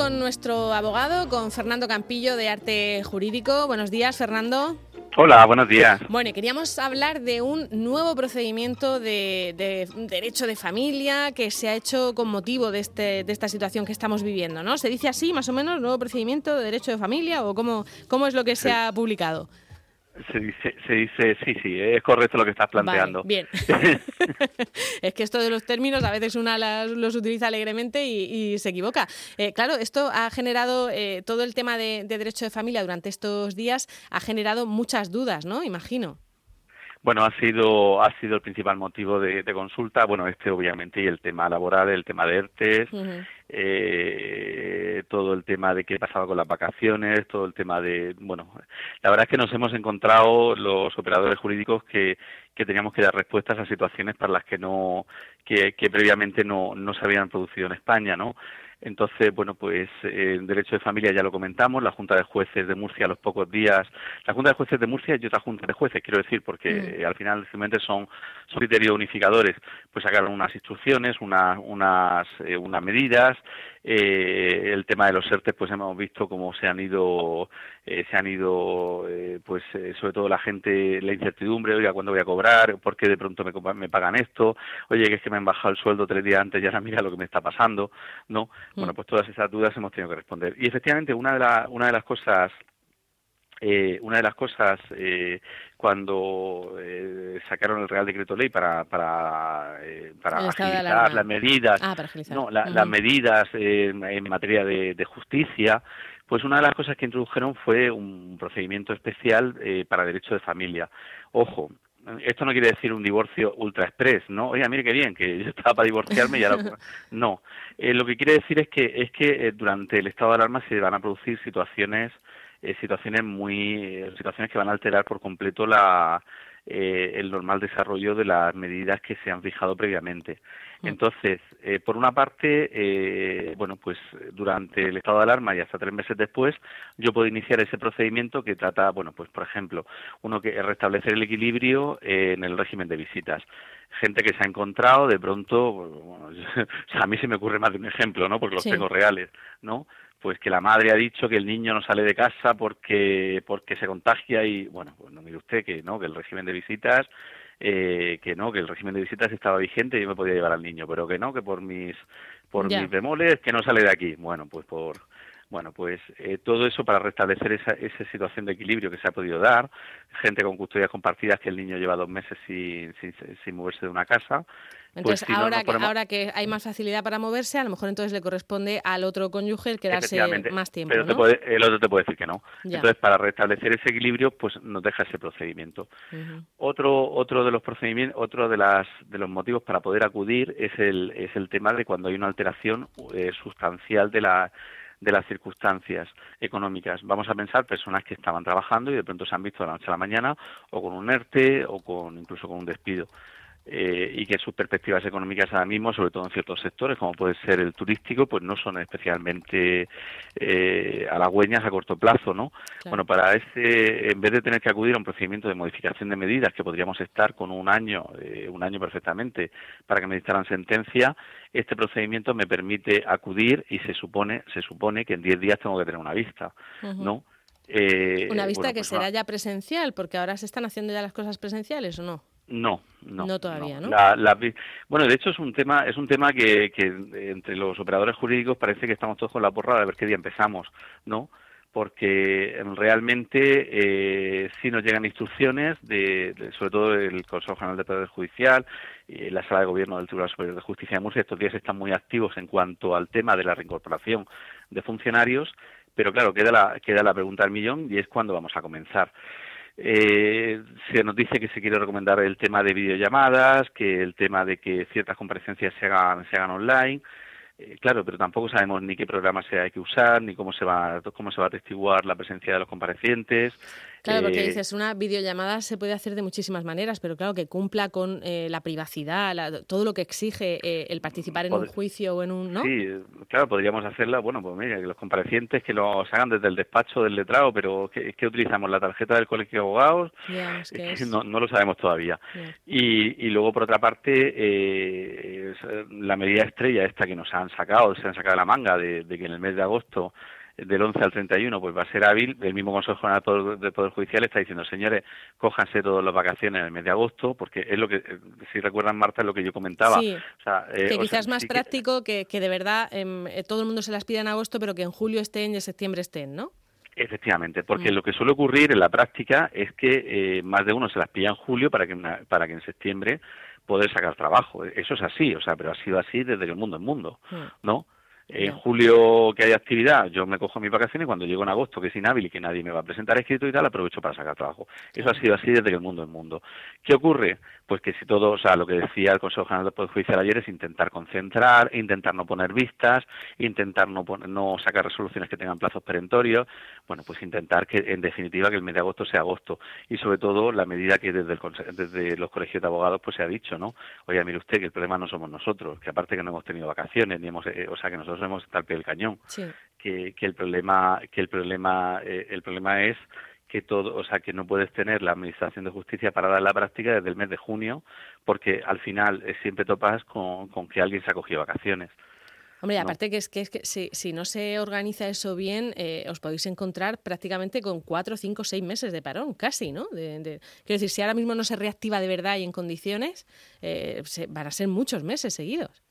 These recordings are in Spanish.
con nuestro abogado, con Fernando Campillo de Arte Jurídico. Buenos días, Fernando. Hola, buenos días. Bueno, queríamos hablar de un nuevo procedimiento de, derecho de familia que se ha hecho con motivo de, este, de esta situación que estamos viviendo, ¿no? ¿Se dice así, más o menos, nuevo procedimiento de derecho de familia o cómo, cómo es lo que se ha publicado? Se dice, se dice, sí, sí, es correcto lo que estás planteando. bien. es que esto de los términos a veces una los utiliza alegremente y, se equivoca. Eh, claro, esto ha generado, eh, todo el tema de, derecho de familia durante estos días ha generado muchas dudas, ¿no? Imagino. Bueno, ha sido ha sido el principal motivo de, consulta. Bueno, este obviamente y el tema laboral, el tema de ERTES, eh, todo el tema de qué pasaba con las vacaciones, todo el tema de, bueno, la verdad es que nos hemos encontrado los operadores jurídicos que, que teníamos que dar respuestas a situaciones para las que no, que, que previamente no, no se habían producido en España, ¿no? Entonces, bueno, pues eh, en derecho de familia ya lo comentamos, la Junta de Jueces de Murcia a los pocos días, la Junta de Jueces de Murcia y otra Junta de Jueces, quiero decir, porque mm. al final simplemente son, son criterios unificadores, pues sacaron unas instrucciones, una, unas, eh, unas medidas, eh, el tema de los ERTE, pues hemos visto cómo se han ido, eh, se han ido, eh, pues eh, sobre todo la gente, la incertidumbre, oiga, ¿cuándo voy a cobrar? ¿Por qué de pronto me, me pagan esto? Oye, que es que me han bajado el sueldo tres días antes y ahora mira lo que me está pasando, ¿no? Mm. Bueno, pues todas esas dudas hemos tenido que responder. Y efectivamente, una de, la, una de las cosas eh, una de las cosas eh, cuando eh, sacaron el Real Decreto Ley para para, eh, para agilizar las medidas, ah, no, las medidas en materia de, de, justicia, pues una de las cosas que introdujeron fue un procedimiento especial para derecho de familia. Ojo, esto no quiere decir un divorcio ultra express, ¿no? Oye, mire qué bien, que yo estaba para divorciarme y ahora... No, lo que quiere decir es que, es que durante el estado de alarma se van a producir situaciones eh, situaciones muy situaciones que van a alterar por completo la eh, el normal desarrollo de las medidas que se han fijado previamente. Mm. Entonces, eh, por una parte, eh, bueno, pues durante el estado de alarma y hasta tres meses después, yo puedo iniciar ese procedimiento que trata, bueno, pues por ejemplo, uno que es restablecer el equilibrio en el régimen de visitas. Gente que se ha encontrado de pronto, bueno, a mí se me ocurre más de un ejemplo, ¿no? Porque los tengo reales, ¿no? Pues que la madre ha dicho que el niño no sale de casa porque porque se contagia y bueno pues no mire usted que no que el régimen de visitas eh, que no que el régimen de visitas estaba vigente y yo me podía llevar al niño pero que no que por mis por mis bemoles que no sale de aquí. Bueno pues por bueno, pues eh, todo eso para restablecer esa, esa situación de equilibrio que se ha podido dar, gente con custodias compartidas que el niño lleva dos meses sin, sin, moverse de una casa. Pues entonces, ahora, que, ahora que hay más facilidad para moverse, a lo mejor entonces le corresponde al otro cónyuge el quedarse más tiempo. Pero el otro te puede decir que no. Entonces, para restablecer ese equilibrio, pues nos deja ese procedimiento. Otro otro de los procedimientos, otro de las de los motivos para poder acudir es el es el tema de cuando hay una alteración eh, sustancial de la de las circunstancias económicas. Vamos a pensar personas que estaban trabajando y de pronto se han visto de la noche a la mañana o con un ERTE o con incluso con un despido. Eh, y que sus perspectivas económicas ahora mismo, sobre todo en ciertos sectores, como puede ser el turístico, pues no son especialmente eh, halagüeñas a corto plazo, ¿no? Bueno, para ese, en vez de tener que acudir a un procedimiento de modificación de medidas, que podríamos estar con un año, eh, un año perfectamente, para que me dictaran sentencia, este procedimiento me permite acudir y se supone, se supone que en 10 días tengo que tener una vista, ¿no? Eh, una vista que pues será ya presencial, porque ahora se están haciendo ya las cosas presenciales, ¿o no? No, no. No todavía, ¿no? bueno, de hecho es un tema, es un tema que, que entre los operadores jurídicos parece que estamos todos con la porra de ver qué día empezamos, ¿no? porque realmente eh, sí nos llegan instrucciones de, sobre todo del Consejo General de Poder Judicial y la Sala de Gobierno del Tribunal Superior de Justicia de Murcia estos días están muy activos en cuanto al tema de la reincorporación de funcionarios pero claro queda la queda la pregunta del millón y es cuándo vamos a comenzar eh, se nos dice que se quiere recomendar el tema de videollamadas, que el tema de que ciertas comparecencias se hagan, se hagan online. Eh, claro, pero tampoco sabemos ni qué programa se hay que usar, ni cómo se va, cómo se va a atestiguar la presencia de los comparecientes. Claro, porque dices, una videollamada se puede hacer de muchísimas maneras, pero claro, que cumpla con la privacidad, todo lo que exige el participar en un juicio o en un... ¿no? Sí, claro, podríamos hacerla, bueno, pues mira, que los comparecientes que lo hagan desde el despacho del letrado, pero ¿qué, qué utilizamos? ¿La tarjeta del colegio de abogados? no, no, lo sabemos todavía. Y, y, luego, por otra parte, eh, la medida estrella esta que nos han sacado, se han sacado de la manga, de, que en el mes de agosto del 11 al 31 pues va a ser hábil. El mismo Consejo General del Poder Judicial está diciendo, señores, cójanse todas las vacaciones en el mes de agosto, porque es lo que, si recuerdan, Marta, es lo que yo comentaba. Sí, eh, que quizás más práctico que... Que, de verdad em, eh, todo el mundo se las pida en agosto, pero que en julio estén y en septiembre estén, ¿no? Efectivamente, porque mm. lo que suele ocurrir en la práctica es que eh, más de uno se las pilla en julio para que, para que en septiembre poder sacar trabajo. Eso es así, o sea, pero ha sido así desde que el mundo es mundo, mm. ¿no? En julio que hay actividad, yo me cojo mis vacaciones y cuando llego en agosto, que es inhábil y que nadie me va a presentar escrito y tal, aprovecho para sacar trabajo. Eso ha sido así desde que el mundo es mundo. ¿Qué ocurre? Pues que si todo, o sea, lo que decía el Consejo General del Poder Judicial ayer es intentar concentrar, intentar no poner vistas, intentar no, no sacar resoluciones que tengan plazos perentorios, bueno, pues intentar que, en definitiva, que el mes de agosto sea agosto. Y sobre todo, la medida que desde, el, desde los colegios de abogados pues se ha dicho, ¿no? Oye, mire usted que el problema no somos nosotros, que aparte que no hemos tenido vacaciones, ni hemos, eh, o sea, que nosotros hemos estado al pie del cañón. Que, que el problema, que el problema, eh, el problema es que todo, o sea, que no puedes tener la administración de justicia parada en la práctica desde el mes de junio, porque al final eh, siempre topas con, con, que alguien se ha cogido vacaciones. Hombre, aparte que es que, es que si, si no se organiza eso bien, eh, os podéis encontrar prácticamente con cuatro, cinco, seis meses de parón, casi, ¿no? quiero decir, si ahora mismo no se reactiva de verdad y en condiciones, van a ser muchos meses seguidos.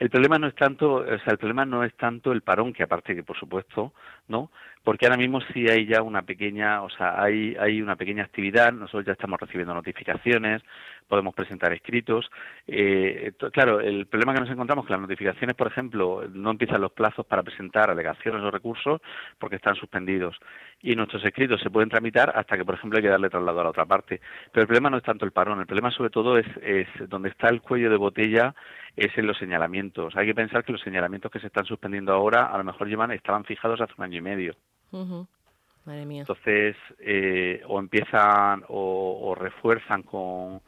El problema no es tanto, o sea, el problema no es tanto el parón, que aparte que por supuesto, ¿no? Porque ahora mismo sí hay ya una pequeña, o sea, hay, hay una pequeña actividad, nosotros ya estamos recibiendo notificaciones, podemos presentar escritos. Eh, claro, el problema que nos encontramos es que las notificaciones, por ejemplo, no empiezan los plazos para presentar alegaciones o recursos porque están suspendidos. Y nuestros escritos se pueden tramitar hasta que, por ejemplo, hay que darle traslado a la otra parte. Pero el problema no es tanto el parón, el problema sobre todo es, es donde está el cuello de botella es en los señalamientos. Hay que pensar que los señalamientos que se están suspendiendo ahora a lo mejor llevan estaban fijados hace un año y medio. Madre mía. Entonces, eh, o empiezan o, refuerzan con,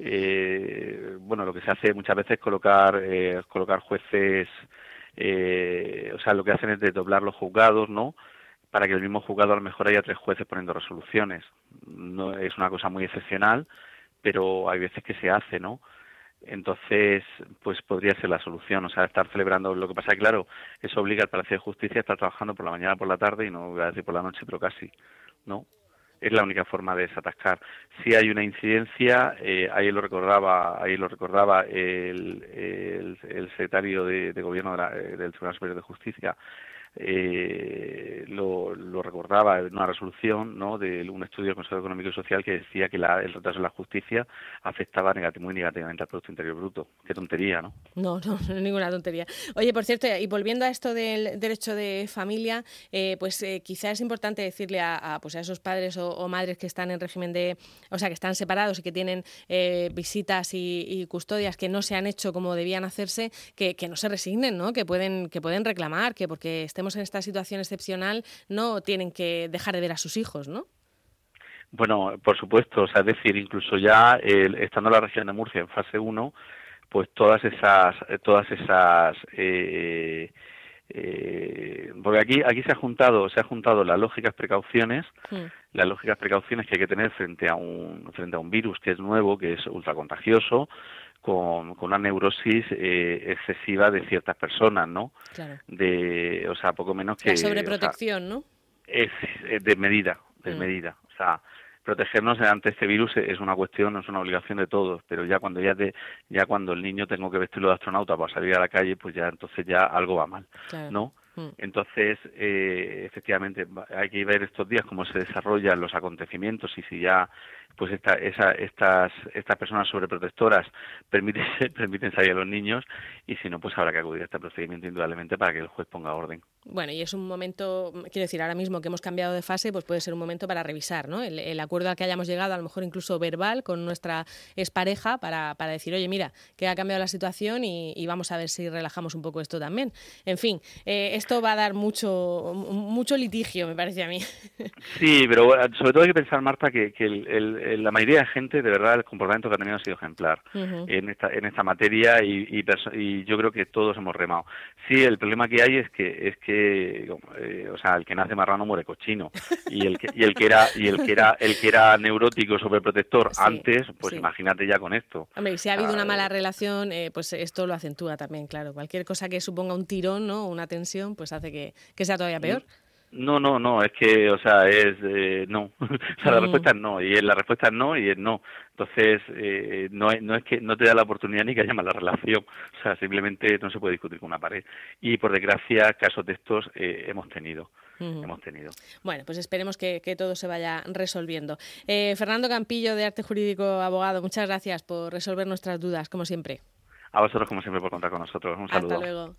eh, bueno, lo que se hace muchas veces es colocar, eh, colocar jueces, o sea, lo que hacen es desdoblar los juzgados, ¿no? Para que el mismo juzgado a lo mejor haya tres jueces poniendo resoluciones. No es una cosa muy excepcional, pero hay veces que se hace, ¿no? entonces pues podría ser la solución, o sea, estar celebrando. Lo que pasa claro, eso obliga al Palacio de Justicia a estar trabajando por la mañana, por la tarde y no voy a decir por la noche, pero casi, ¿no? Es la única forma de desatascar. Si hay una incidencia, eh, ahí lo recordaba, ahí lo recordaba el, secretario de, Gobierno eh, del Tribunal Superior de Justicia, eh, lo, recordaba en una resolución ¿no? de un estudio del Consejo Económico y Social que decía que el retraso de la justicia afectaba muy negativamente al Producto Interior Bruto. Qué tontería, ¿no? No, no, ninguna tontería. Oye, por cierto, y volviendo a esto del derecho de familia, eh, pues eh, quizás es importante decirle a, pues a esos padres o, madres que están en régimen de, o sea, que están separados y que tienen eh, visitas y, custodias que no se han hecho como debían hacerse, que, que no se resignen, ¿no? Que pueden, que pueden reclamar, que porque estemos en esta situación excepcional no tienen que dejar de ver a sus hijos, ¿no? Bueno, por supuesto, o sea, es decir, incluso ya estando en la región de Murcia en fase 1, pues todas esas, todas esas, eh, eh, porque aquí aquí se ha juntado, se ha juntado las lógicas precauciones, hmm. las lógicas precauciones que hay que tener frente a un frente a un virus que es nuevo, que es ultracontagioso, con, con una neurosis eh, excesiva de ciertas personas, ¿no? Claro. De, o sea, poco menos que... La sobreprotección, ¿no? Es, de medida, de mm. medida. O sea, protegernos ante este virus es una cuestión, es una obligación de todos, pero ya cuando ya de, ya cuando el niño tengo que vestirlo de astronauta para salir a la calle, pues ya entonces ya algo va mal, ¿no? Mm. Entonces, eh, efectivamente, hay que ver estos días cómo se desarrollan los acontecimientos y si ya pues estas estas personas sobreprotectoras permiten permiten salir a los niños y si no, pues habrá que acudir a este procedimiento indudablemente para que el juez ponga orden. Bueno, y es un momento, quiero decir, ahora mismo que hemos cambiado de fase, pues puede ser un momento para revisar, ¿no? El, acuerdo al que hayamos llegado, a lo mejor incluso verbal, con nuestra expareja, para, para decir, oye, mira, que ha cambiado la situación y, vamos a ver si relajamos un poco esto también. En fin, eh, esto va a dar mucho, mucho litigio, me parece a mí. Sí, pero sobre todo hay que pensar, Marta, que, que la mayoría de gente, de verdad, el comportamiento que ha tenido ha sido ejemplar en, esta, en esta materia y, y, yo creo que todos hemos remado. Sí, el problema que hay es que es que, eh, o sea, el que nace marrano muere cochino y el que, y el que era y el que era el que era neurótico sobreprotector antes, pues imagínate ya con esto. Hombre, si ha habido una mala relación, eh, pues esto lo acentúa también, claro. Cualquier cosa que suponga un tirón, ¿no? Una tensión, pues hace que, que sea todavía peor. No, no, no, es que, o sea, es eh, no. o sea, la respuesta es no, y la respuesta es no y es no. Entonces, eh, no, no es que no te da la oportunidad ni que haya mala relación, o sea, simplemente no se puede discutir con una pared. Y por desgracia, casos de estos eh, hemos tenido. Hemos tenido. Bueno, pues esperemos que, que todo se vaya resolviendo. Eh, Fernando Campillo, de Arte Jurídico Abogado, muchas gracias por resolver nuestras dudas, como siempre. A vosotros, como siempre, por contar con nosotros. Un saludo. Hasta luego.